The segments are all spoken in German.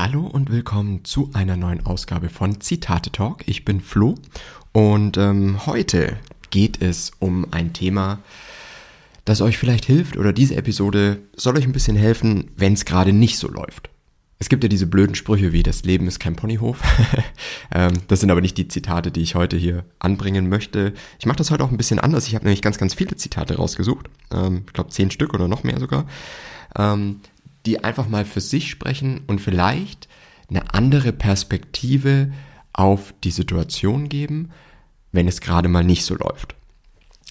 Hallo und willkommen zu einer neuen Ausgabe von Zitate Talk. Ich bin Flo und ähm, heute geht es um ein Thema, das euch vielleicht hilft oder diese Episode soll euch ein bisschen helfen, wenn es gerade nicht so läuft. Es gibt ja diese blöden Sprüche wie das Leben ist kein Ponyhof. Ähm, das sind aber nicht die Zitate, die ich heute hier anbringen möchte. Ich mache das heute auch ein bisschen anders. Ich habe nämlich ganz, ganz viele Zitate rausgesucht. Ähm, ich glaube zehn Stück oder noch mehr sogar. Die einfach mal für sich sprechen und vielleicht eine andere Perspektive auf die Situation geben, wenn es gerade mal nicht so läuft.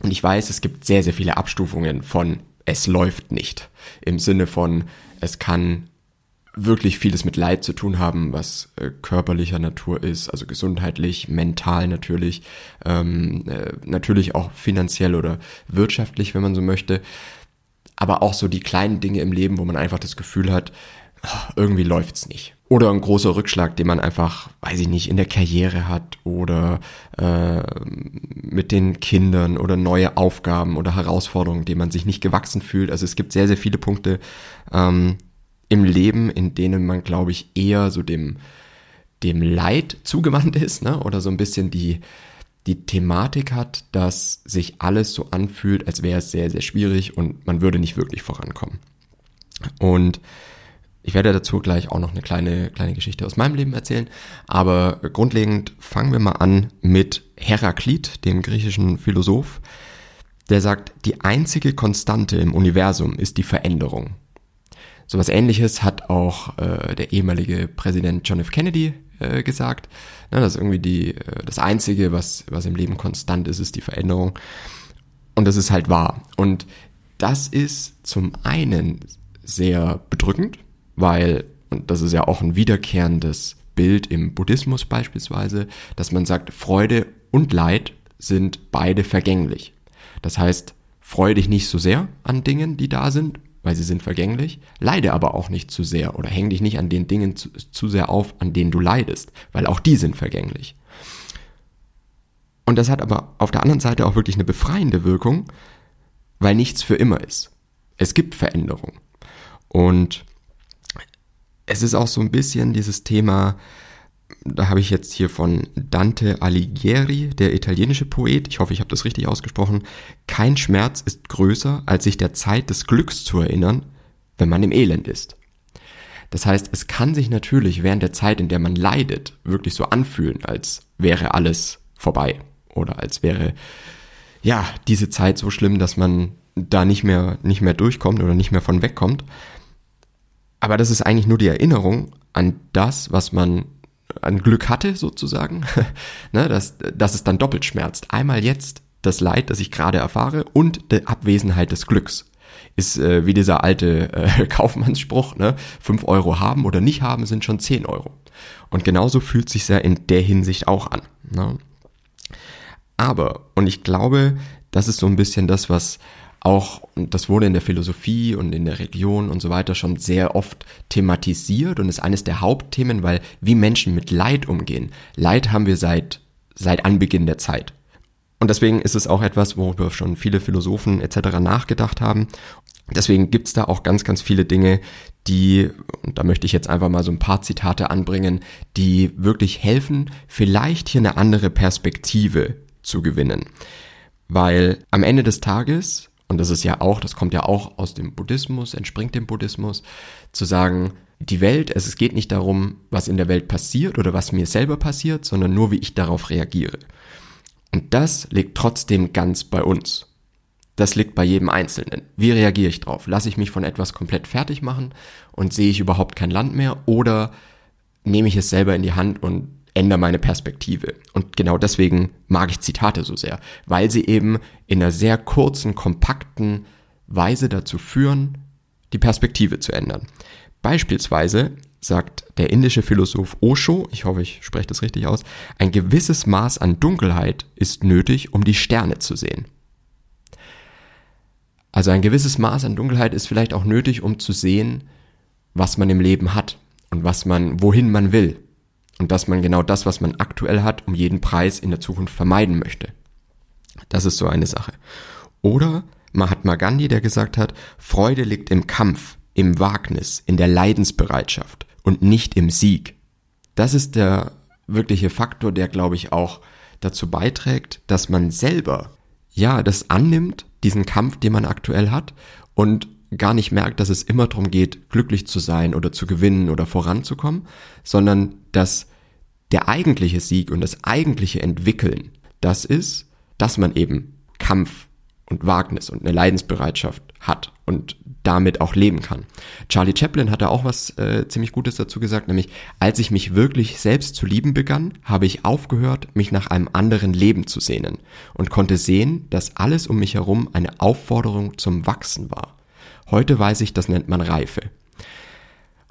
Und ich weiß, es gibt sehr, sehr viele Abstufungen von es läuft nicht. Im Sinne von es kann wirklich vieles mit Leid zu tun haben, was äh, körperlicher Natur ist, also gesundheitlich, mental natürlich, ähm, äh, natürlich auch finanziell oder wirtschaftlich, wenn man so möchte aber auch so die kleinen Dinge im Leben, wo man einfach das Gefühl hat, irgendwie läuft's nicht. Oder ein großer Rückschlag, den man einfach, weiß ich nicht, in der Karriere hat oder äh, mit den Kindern oder neue Aufgaben oder Herausforderungen, denen man sich nicht gewachsen fühlt. Also es gibt sehr, sehr viele Punkte ähm, im Leben, in denen man, glaube ich, eher so dem, dem Leid zugewandt ist, ne? Oder so ein bisschen die, die Thematik hat, dass sich alles so anfühlt, als wäre es sehr, sehr schwierig und man würde nicht wirklich vorankommen. Und ich werde dazu gleich auch noch eine kleine, kleine Geschichte aus meinem Leben erzählen. Aber grundlegend fangen wir mal an mit Heraklit, dem griechischen Philosoph. Der sagt, die einzige Konstante im Universum ist die Veränderung. So was ähnliches hat auch äh, der ehemalige Präsident John F. Kennedy äh, gesagt. Ne, das ist irgendwie die, äh, das Einzige, was, was im Leben konstant ist, ist die Veränderung. Und das ist halt wahr. Und das ist zum einen sehr bedrückend, weil, und das ist ja auch ein wiederkehrendes Bild im Buddhismus beispielsweise, dass man sagt, Freude und Leid sind beide vergänglich. Das heißt, freue dich nicht so sehr an Dingen, die da sind, weil sie sind vergänglich. Leide aber auch nicht zu sehr oder häng dich nicht an den Dingen zu, zu sehr auf, an denen du leidest, weil auch die sind vergänglich. Und das hat aber auf der anderen Seite auch wirklich eine befreiende Wirkung, weil nichts für immer ist. Es gibt Veränderung. Und es ist auch so ein bisschen dieses Thema, da habe ich jetzt hier von Dante Alighieri, der italienische Poet, ich hoffe, ich habe das richtig ausgesprochen, kein Schmerz ist größer, als sich der Zeit des Glücks zu erinnern, wenn man im Elend ist. Das heißt, es kann sich natürlich während der Zeit, in der man leidet, wirklich so anfühlen, als wäre alles vorbei oder als wäre ja diese Zeit so schlimm, dass man da nicht mehr nicht mehr durchkommt oder nicht mehr von wegkommt. Aber das ist eigentlich nur die Erinnerung an das, was man an Glück hatte, sozusagen, ne, dass, dass es dann doppelt schmerzt. Einmal jetzt das Leid, das ich gerade erfahre und die Abwesenheit des Glücks. Ist äh, wie dieser alte äh, Kaufmannsspruch, ne? Fünf Euro haben oder nicht haben sind schon zehn Euro. Und genauso fühlt sich ja in der Hinsicht auch an. Ne? Aber, und ich glaube, das ist so ein bisschen das, was auch, und das wurde in der Philosophie und in der Religion und so weiter schon sehr oft thematisiert und ist eines der Hauptthemen, weil wie Menschen mit Leid umgehen. Leid haben wir seit, seit Anbeginn der Zeit. Und deswegen ist es auch etwas, worüber schon viele Philosophen etc. nachgedacht haben. Deswegen gibt's da auch ganz, ganz viele Dinge, die, und da möchte ich jetzt einfach mal so ein paar Zitate anbringen, die wirklich helfen, vielleicht hier eine andere Perspektive zu gewinnen. Weil am Ende des Tages und das ist ja auch, das kommt ja auch aus dem Buddhismus, entspringt dem Buddhismus, zu sagen, die Welt, also es geht nicht darum, was in der Welt passiert oder was mir selber passiert, sondern nur, wie ich darauf reagiere. Und das liegt trotzdem ganz bei uns. Das liegt bei jedem Einzelnen. Wie reagiere ich drauf? Lasse ich mich von etwas komplett fertig machen und sehe ich überhaupt kein Land mehr oder nehme ich es selber in die Hand und ändere meine Perspektive. Und genau deswegen mag ich Zitate so sehr, weil sie eben in einer sehr kurzen, kompakten Weise dazu führen, die Perspektive zu ändern. Beispielsweise sagt der indische Philosoph Osho, ich hoffe, ich spreche das richtig aus, ein gewisses Maß an Dunkelheit ist nötig, um die Sterne zu sehen. Also ein gewisses Maß an Dunkelheit ist vielleicht auch nötig, um zu sehen, was man im Leben hat und was man, wohin man will und dass man genau das, was man aktuell hat, um jeden Preis in der Zukunft vermeiden möchte. Das ist so eine Sache. Oder Mahatma Gandhi, der gesagt hat, Freude liegt im Kampf, im Wagnis, in der Leidensbereitschaft und nicht im Sieg. Das ist der wirkliche Faktor, der, glaube ich, auch dazu beiträgt, dass man selber, ja, das annimmt, diesen Kampf, den man aktuell hat und gar nicht merkt, dass es immer darum geht, glücklich zu sein oder zu gewinnen oder voranzukommen, sondern dass der eigentliche Sieg und das eigentliche Entwickeln das ist, dass man eben Kampf und Wagnis und eine Leidensbereitschaft hat und damit auch leben kann. Charlie Chaplin hat da auch was äh, ziemlich Gutes dazu gesagt, nämlich als ich mich wirklich selbst zu lieben begann, habe ich aufgehört, mich nach einem anderen Leben zu sehnen und konnte sehen, dass alles um mich herum eine Aufforderung zum Wachsen war. Heute weiß ich, das nennt man Reife.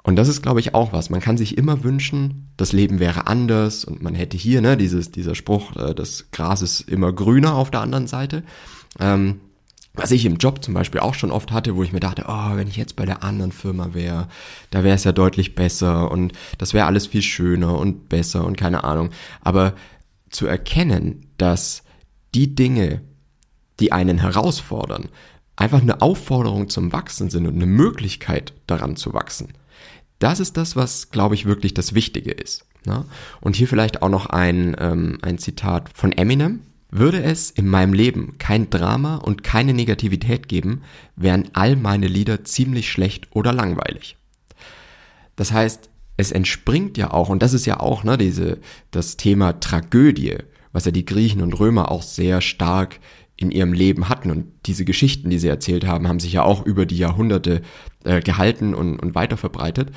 Und das ist, glaube ich, auch was. Man kann sich immer wünschen, das Leben wäre anders und man hätte hier, ne, dieses, dieser Spruch, äh, das Gras ist immer grüner auf der anderen Seite. Ähm, was ich im Job zum Beispiel auch schon oft hatte, wo ich mir dachte, oh, wenn ich jetzt bei der anderen Firma wäre, da wäre es ja deutlich besser und das wäre alles viel schöner und besser und keine Ahnung. Aber zu erkennen, dass die Dinge, die einen herausfordern, einfach eine Aufforderung zum Wachsen sind und eine Möglichkeit daran zu wachsen. Das ist das, was, glaube ich, wirklich das Wichtige ist. Ne? Und hier vielleicht auch noch ein, ähm, ein Zitat von Eminem, würde es in meinem Leben kein Drama und keine Negativität geben, wären all meine Lieder ziemlich schlecht oder langweilig. Das heißt, es entspringt ja auch, und das ist ja auch ne, diese, das Thema Tragödie, was ja die Griechen und Römer auch sehr stark in ihrem Leben hatten. Und diese Geschichten, die sie erzählt haben, haben sich ja auch über die Jahrhunderte äh, gehalten und, und weiter verbreitet.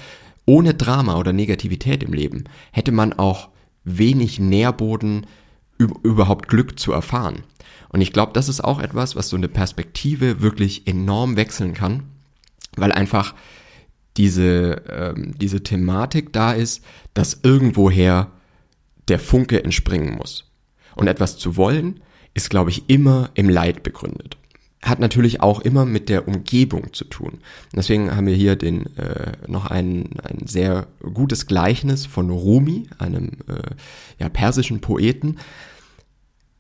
Ohne Drama oder Negativität im Leben hätte man auch wenig Nährboden überhaupt Glück zu erfahren. Und ich glaube, das ist auch etwas, was so eine Perspektive wirklich enorm wechseln kann, weil einfach diese, ähm, diese Thematik da ist, dass irgendwoher der Funke entspringen muss. Und etwas zu wollen, ist, glaube ich, immer im Leid begründet. Hat natürlich auch immer mit der Umgebung zu tun. Deswegen haben wir hier den, äh, noch ein, ein sehr gutes Gleichnis von Rumi, einem äh, ja, persischen Poeten,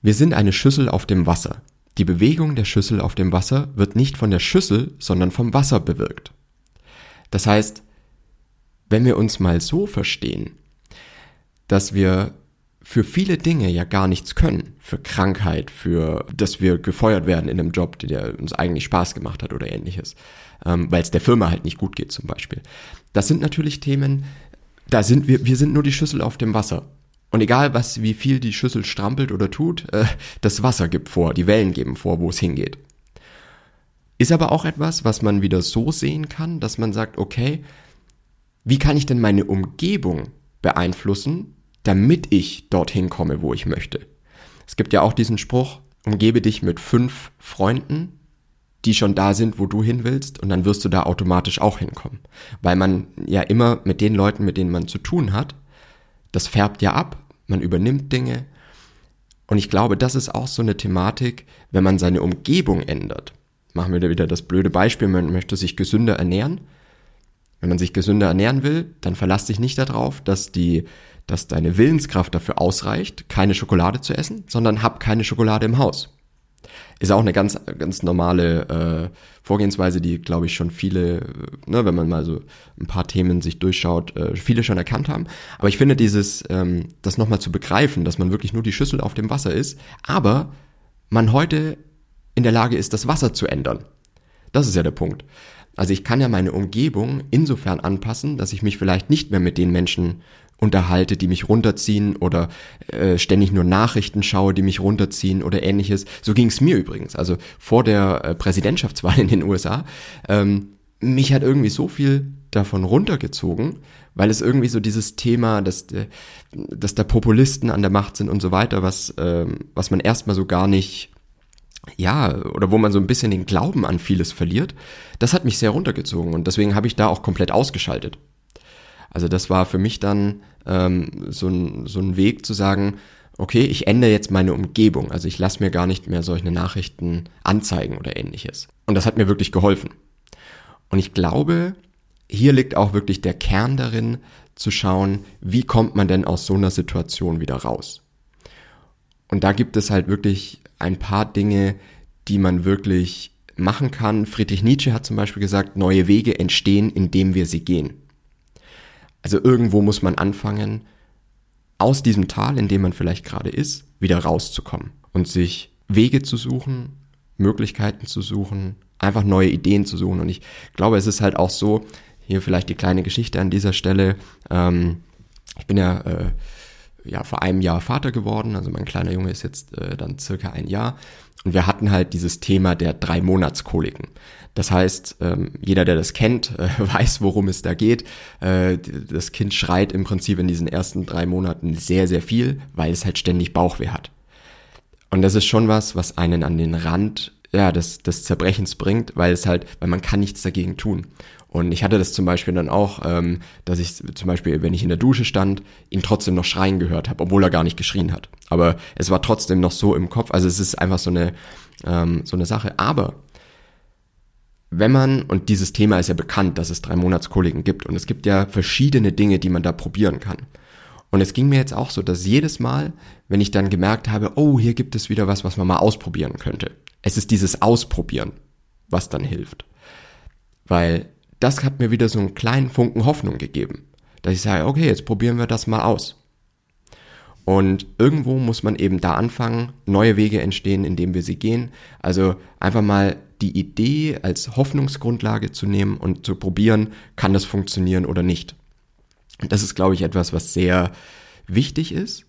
wir sind eine Schüssel auf dem Wasser. Die Bewegung der Schüssel auf dem Wasser wird nicht von der Schüssel, sondern vom Wasser bewirkt. Das heißt, wenn wir uns mal so verstehen, dass wir für viele Dinge ja gar nichts können, für Krankheit, für dass wir gefeuert werden in einem Job, der uns eigentlich Spaß gemacht hat oder ähnliches, ähm, weil es der Firma halt nicht gut geht zum Beispiel. Das sind natürlich Themen, da sind wir, wir sind nur die Schüssel auf dem Wasser. Und egal, was, wie viel die Schüssel strampelt oder tut, äh, das Wasser gibt vor, die Wellen geben vor, wo es hingeht. Ist aber auch etwas, was man wieder so sehen kann, dass man sagt, okay, wie kann ich denn meine Umgebung beeinflussen, damit ich dorthin komme, wo ich möchte? Es gibt ja auch diesen Spruch, umgebe dich mit fünf Freunden, die schon da sind, wo du hin willst, und dann wirst du da automatisch auch hinkommen. Weil man ja immer mit den Leuten, mit denen man zu tun hat, das färbt ja ab, man übernimmt Dinge. Und ich glaube, das ist auch so eine Thematik, wenn man seine Umgebung ändert. Machen wir da wieder das blöde Beispiel, man möchte sich gesünder ernähren. Wenn man sich gesünder ernähren will, dann verlass dich nicht darauf, dass die, dass deine Willenskraft dafür ausreicht, keine Schokolade zu essen, sondern hab keine Schokolade im Haus. Ist auch eine ganz, ganz normale äh, Vorgehensweise, die, glaube ich, schon viele, äh, ne, wenn man mal so ein paar Themen sich durchschaut, äh, viele schon erkannt haben. Aber ich finde dieses, ähm, das nochmal zu begreifen, dass man wirklich nur die Schüssel auf dem Wasser ist, aber man heute in der Lage ist, das Wasser zu ändern. Das ist ja der Punkt. Also ich kann ja meine Umgebung insofern anpassen, dass ich mich vielleicht nicht mehr mit den Menschen unterhalte, die mich runterziehen oder äh, ständig nur Nachrichten schaue, die mich runterziehen oder ähnliches. So ging es mir übrigens. Also vor der äh, Präsidentschaftswahl in den USA. Ähm, mich hat irgendwie so viel davon runtergezogen, weil es irgendwie so dieses Thema, dass, äh, dass da Populisten an der Macht sind und so weiter, was, ähm, was man erstmal so gar nicht ja, oder wo man so ein bisschen den Glauben an vieles verliert, das hat mich sehr runtergezogen und deswegen habe ich da auch komplett ausgeschaltet. Also das war für mich dann ähm, so, ein, so ein Weg zu sagen, okay, ich ändere jetzt meine Umgebung. Also ich lasse mir gar nicht mehr solche Nachrichten anzeigen oder ähnliches. Und das hat mir wirklich geholfen. Und ich glaube, hier liegt auch wirklich der Kern darin, zu schauen, wie kommt man denn aus so einer Situation wieder raus. Und da gibt es halt wirklich ein paar Dinge, die man wirklich machen kann. Friedrich Nietzsche hat zum Beispiel gesagt, neue Wege entstehen, indem wir sie gehen Also irgendwo muss man anfangen, aus diesem Tal, in dem man vielleicht gerade ist, wieder rauszukommen und sich Wege zu suchen, Möglichkeiten zu suchen, einfach neue Ideen zu suchen. Und ich glaube, es ist halt auch so, hier vielleicht die kleine Geschichte an dieser Stelle. Ähm, ich bin ja, äh, ja vor einem Jahr Vater geworden, also mein kleiner Junge ist jetzt äh, dann circa ein Jahr. Und wir hatten halt dieses Thema der drei Monatskoliken. Das heißt, ähm, jeder, der das kennt, äh, weiß, worum es da geht. Äh, das Kind schreit im Prinzip in diesen ersten drei Monaten sehr, sehr viel, weil es halt ständig Bauchweh hat. Und das ist schon was, was einen an den Rand ja, des, des Zerbrechens bringt, weil es halt, weil man kann nichts dagegen tun. Und ich hatte das zum Beispiel dann auch, ähm, dass ich zum Beispiel, wenn ich in der Dusche stand, ihn trotzdem noch schreien gehört habe, obwohl er gar nicht geschrien hat. Aber es war trotzdem noch so im Kopf. Also es ist einfach so eine, ähm, so eine Sache. Aber wenn man, und dieses Thema ist ja bekannt, dass es drei Monatskoliken gibt, und es gibt ja verschiedene Dinge, die man da probieren kann. Und es ging mir jetzt auch so, dass jedes Mal, wenn ich dann gemerkt habe, oh, hier gibt es wieder was, was man mal ausprobieren könnte. Es ist dieses Ausprobieren, was dann hilft. Weil das hat mir wieder so einen kleinen Funken Hoffnung gegeben. Dass ich sage, okay, jetzt probieren wir das mal aus. Und irgendwo muss man eben da anfangen, neue Wege entstehen, indem wir sie gehen. Also einfach mal die Idee als Hoffnungsgrundlage zu nehmen und zu probieren, kann das funktionieren oder nicht. Und das ist, glaube ich, etwas, was sehr wichtig ist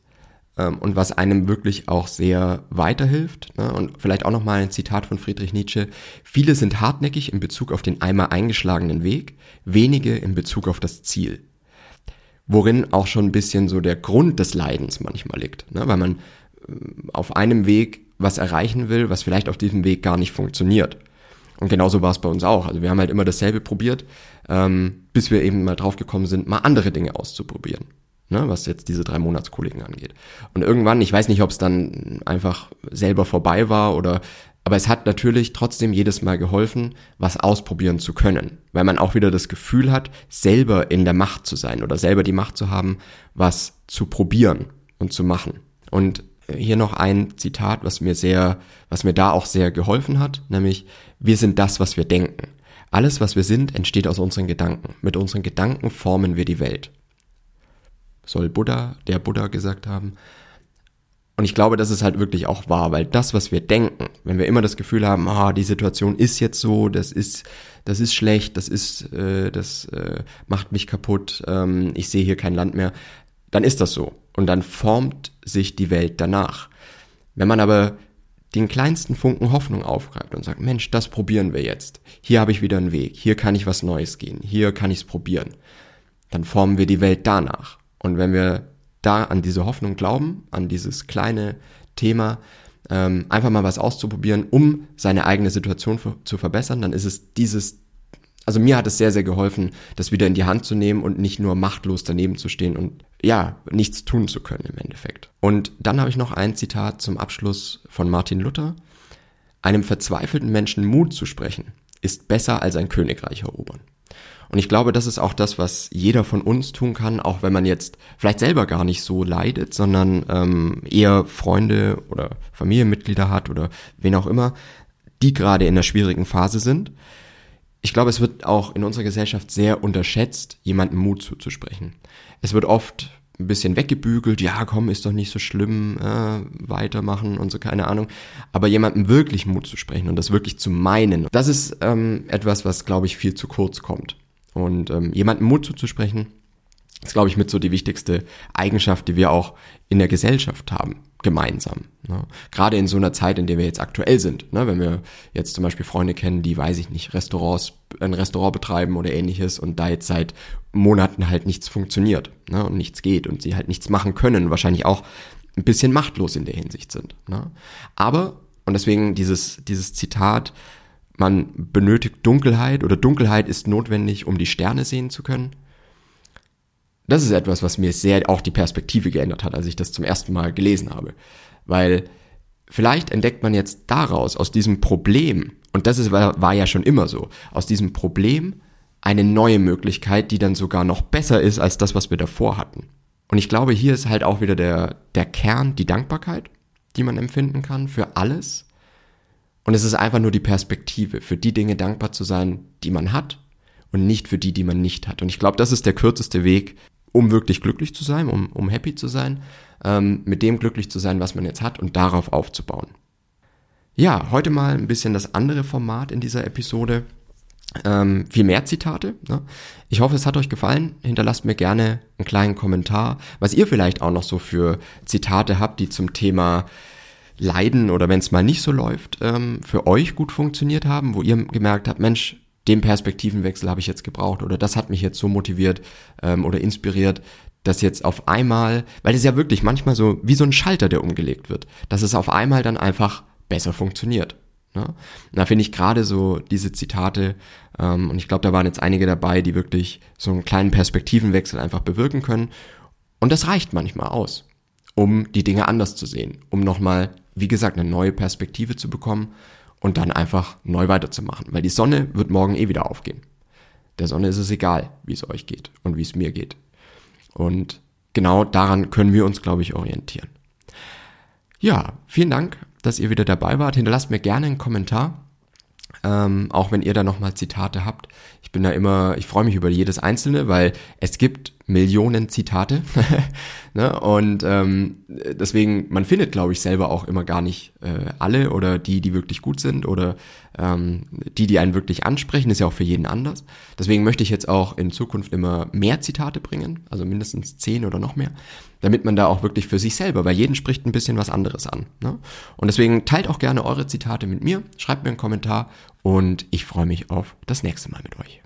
ähm, und was einem wirklich auch sehr weiterhilft. Ne? Und vielleicht auch nochmal ein Zitat von Friedrich Nietzsche. Viele sind hartnäckig in Bezug auf den einmal eingeschlagenen Weg, wenige in Bezug auf das Ziel. Worin auch schon ein bisschen so der Grund des Leidens manchmal liegt. Ne? Weil man äh, auf einem Weg was erreichen will, was vielleicht auf diesem Weg gar nicht funktioniert. Und genauso war es bei uns auch. Also wir haben halt immer dasselbe probiert, ähm, bis wir eben mal drauf gekommen sind, mal andere Dinge auszuprobieren ne, was jetzt diese drei Monatskollegen angeht. Und irgendwann, ich weiß nicht, ob es dann einfach selber vorbei war oder, aber es hat natürlich trotzdem jedes Mal geholfen, was ausprobieren zu können, weil man auch wieder das Gefühl hat, selber in der Macht zu sein oder selber die Macht zu haben, was zu probieren und zu machen. Und hier noch ein Zitat, was mir sehr, was mir da auch sehr geholfen hat, nämlich, wir sind das, was wir denken. Alles, was wir sind, entsteht aus unseren Gedanken. Mit unseren Gedanken formen wir die Welt soll Buddha, der Buddha gesagt haben. Und ich glaube, das ist halt wirklich auch wahr, weil das, was wir denken, wenn wir immer das Gefühl haben, ah, die Situation ist jetzt so, das ist, das ist schlecht, das ist, äh, das äh, macht mich kaputt, ähm, ich sehe hier kein Land mehr, dann ist das so. Und dann formt sich die Welt danach. Wenn man aber den kleinsten Funken Hoffnung aufgreift und sagt, Mensch, das probieren wir jetzt. Hier habe ich wieder einen Weg, hier kann ich was Neues gehen, hier kann ich es probieren. Dann formen wir die Welt danach. Und wenn wir da an diese Hoffnung glauben, an dieses kleine Thema, ähm, einfach mal was auszuprobieren, um seine eigene Situation zu verbessern, dann ist es dieses, also mir hat es sehr, sehr geholfen, das wieder in die Hand zu nehmen und nicht nur machtlos daneben zu stehen und ja, nichts tun zu können im Endeffekt. Und dann habe ich noch ein Zitat zum Abschluss von Martin Luther. Einem verzweifelten Menschen Mut zu sprechen, ist besser als ein Königreich erobern. Und ich glaube, das ist auch das, was jeder von uns tun kann, auch wenn man jetzt vielleicht selber gar nicht so leidet, sondern ähm, eher Freunde oder Familienmitglieder hat oder wen auch immer, die gerade in einer schwierigen Phase sind. Ich glaube, es wird auch in unserer Gesellschaft sehr unterschätzt, jemandem Mut zuzusprechen. Es wird oft ein bisschen weggebügelt, ja, komm, ist doch nicht so schlimm, äh, weitermachen und so, keine Ahnung. Aber jemandem wirklich Mut zu sprechen und das wirklich zu meinen, das ist ähm, etwas, was, glaube ich, viel zu kurz kommt. Und ähm, jemandem Mut zuzusprechen, ist, glaube ich, mit so die wichtigste Eigenschaft, die wir auch in der Gesellschaft haben, gemeinsam. Ne? Gerade in so einer Zeit, in der wir jetzt aktuell sind. Ne? Wenn wir jetzt zum Beispiel Freunde kennen, die, weiß ich nicht, Restaurants, ein Restaurant betreiben oder ähnliches und da jetzt seit Monaten halt nichts funktioniert ne? und nichts geht und sie halt nichts machen können, wahrscheinlich auch ein bisschen machtlos in der Hinsicht sind. Ne? Aber, und deswegen dieses, dieses Zitat, man benötigt Dunkelheit oder Dunkelheit ist notwendig, um die Sterne sehen zu können. Das ist etwas, was mir sehr auch die Perspektive geändert hat, als ich das zum ersten Mal gelesen habe. Weil vielleicht entdeckt man jetzt daraus, aus diesem Problem, und das ist, war, ja schon immer so, aus diesem Problem eine neue Möglichkeit, die dann sogar noch besser ist als das, was wir davor hatten. Und ich glaube, hier ist halt auch wieder der, der Kern, die Dankbarkeit, die man empfinden kann für alles, und es ist einfach nur die Perspektive, für die Dinge dankbar zu sein, die man hat und nicht für die, die man nicht hat. Und ich glaube, das ist der kürzeste Weg, um wirklich glücklich zu sein, um, um happy zu sein, ähm, mit dem glücklich zu sein, was man jetzt hat und darauf aufzubauen. Ja, heute mal ein bisschen das andere Format in dieser Episode. Ähm, viel mehr Zitate. Ne? Ich hoffe, es hat euch gefallen. Hinterlasst mir gerne einen kleinen Kommentar, was ihr vielleicht auch noch so für Zitate habt, die zum Thema Leiden oder wenn es mal nicht so läuft, ähm, für euch gut funktioniert haben, wo ihr gemerkt habt, Mensch, den Perspektivenwechsel habe ich jetzt gebraucht oder das hat mich jetzt so motiviert ähm, oder inspiriert, dass jetzt auf einmal, weil es ja wirklich manchmal so wie so ein Schalter, der umgelegt wird, dass es auf einmal dann einfach besser funktioniert. Ne? Da finde ich gerade so diese Zitate, ähm, und ich glaube, da waren jetzt einige dabei, die wirklich so einen kleinen Perspektivenwechsel einfach bewirken können. Und das reicht manchmal aus, um die Dinge anders zu sehen, um nochmal, wie gesagt, eine neue Perspektive zu bekommen und dann einfach neu weiterzumachen. Weil die Sonne wird morgen eh wieder aufgehen. Der Sonne ist es egal, wie es euch geht und wie es mir geht. Und genau daran können wir uns, glaube ich, orientieren. Ja, vielen Dank, dass ihr wieder dabei wart. Hinterlasst mir gerne einen Kommentar. Ähm, auch wenn ihr da nochmal Zitate habt. Ich bin da immer, ich freue mich über jedes einzelne, weil es gibt Millionen Zitate. ne? Und ähm, deswegen, man findet, glaube ich, selber auch immer gar nicht äh, alle oder die, die wirklich gut sind oder ähm, die, die einen wirklich ansprechen, ist ja auch für jeden anders. Deswegen möchte ich jetzt auch in Zukunft immer mehr Zitate bringen, also mindestens zehn oder noch mehr, damit man da auch wirklich für sich selber, weil jeden spricht ein bisschen was anderes an. Ne? Und deswegen teilt auch gerne eure Zitate mit mir, schreibt mir einen Kommentar und ich freue mich auf das nächste Mal mit euch.